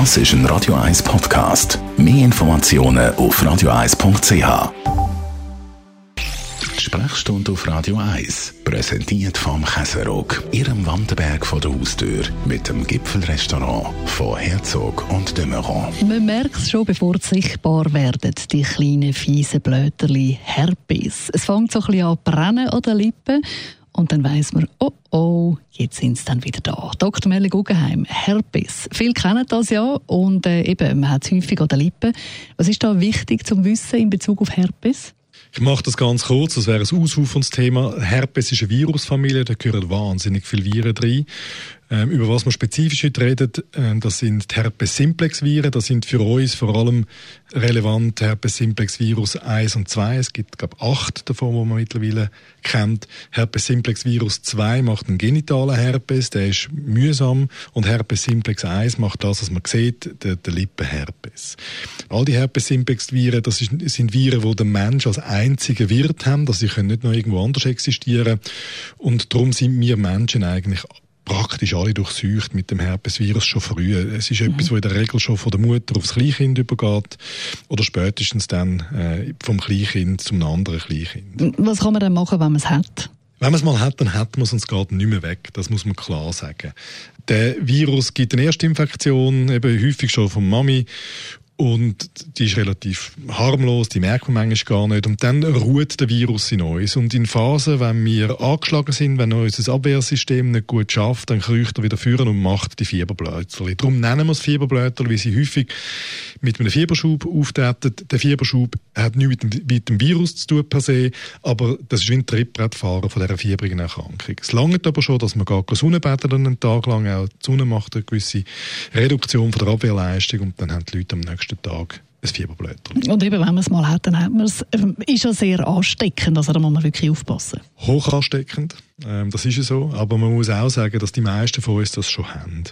Das ist ein Radio 1 Podcast. Mehr Informationen auf radio1.ch. Sprechstunde auf Radio 1, präsentiert vom Käserock, Ihrem Wanderberg vor der Haustür, mit dem Gipfelrestaurant von Herzog und de. Man merkt es schon, bevor sie sichtbar werden, die kleinen fiesen Blöterli Herpes. Es fängt so ein bisschen an brennen an den Lippen und dann weiß man, oh oh, jetzt sind sie dann wieder da. Dr. Melle Guggenheim, Herpes. Viele kennen das ja und äh, eben, man hat es häufig an den Lippen. Was ist da wichtig zum Wissen in Bezug auf Herpes? Ich mache das ganz kurz, das wäre ein ausuferndes Thema. Herpes ist eine Virusfamilie, da gehören wahnsinnig viele Viren drin. Ähm, über was wir spezifisch heute reden, äh, das sind die Herpes-Simplex-Viren. Das sind für uns vor allem relevant Herpes-Simplex-Virus 1 und 2. Es gibt, glaube acht davon, die man mittlerweile kennt. Herpes-Simplex-Virus 2 macht einen genitalen Herpes, der ist mühsam. Und Herpes-Simplex 1 macht das, was man sieht, der, der Lippenherpes. All die Herpes-Simplex-Viren, das sind Viren, die der Mensch als einziger Wirt haben. Also sie können nicht noch irgendwo anders existieren. Und darum sind wir Menschen eigentlich praktisch alle durchsucht mit dem Herpesvirus schon früh. Es ist mhm. etwas, was in der Regel schon von der Mutter aufs Kleinkind übergeht oder spätestens dann äh, vom Kleinkind zum anderen Kleinkind. Was kann man denn machen, wenn man es hat? Wenn man es mal hat, dann hat man es und es geht nicht mehr weg. Das muss man klar sagen. Der Virus gibt eine Erstinfektion, eben häufig schon von Mami und die ist relativ harmlos, die merkt man manchmal gar nicht. Und dann ruht der Virus in uns. Und in Phasen, wenn wir angeschlagen sind, wenn unser Abwehrsystem nicht gut schafft, dann kriecht er wieder führen und macht die Fieberblötchen. Darum nennen wir es Fieberblötchen, weil sie häufig mit einem Fieberschub auftreten. Der Fieberschub hat nichts mit dem, mit dem Virus zu tun per se, aber das ist wie ein Trittbrettfahren von dieser fiebrigen Erkrankung. Es langt aber schon, dass man gar keine Sonne einen Tag lang. Auch die Sonne macht eine gewisse Reduktion von der Abwehrleistung und dann haben die Leute am nächsten nächsten Tag ein Fieberblötchen. Und eben, wenn man es mal hat, dann hat man es. Ähm, ist ja sehr ansteckend, also da muss man wirklich aufpassen. Hoch ansteckend. Ähm, das ist ja so. Aber man muss auch sagen, dass die meisten von uns das schon haben.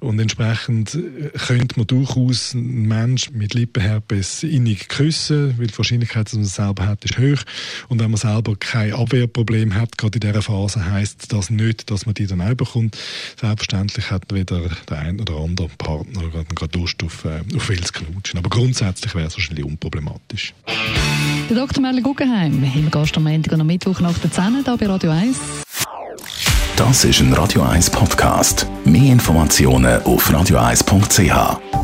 Und entsprechend äh, könnte man durchaus einen Menschen mit Lippenherpes innig küssen, weil die Wahrscheinlichkeit, dass man es selber hat, ist hoch. Und wenn man selber kein Abwehrproblem hat, gerade in dieser Phase, heisst das nicht, dass man die dann auch bekommt. Selbstverständlich hat weder der ein oder andere Partner gerade Lust auf, äh, auf viel zu knutschen. Aber grundsätzlich wäre es wahrscheinlich unproblematisch. Der Dr. Merle Guggenheim, im Gast am Montag und am Mittwoch nach der 10 hier bei Radio 1. Das ist ein Radio 1 Podcast. Mehr Informationen auf radio1.ch.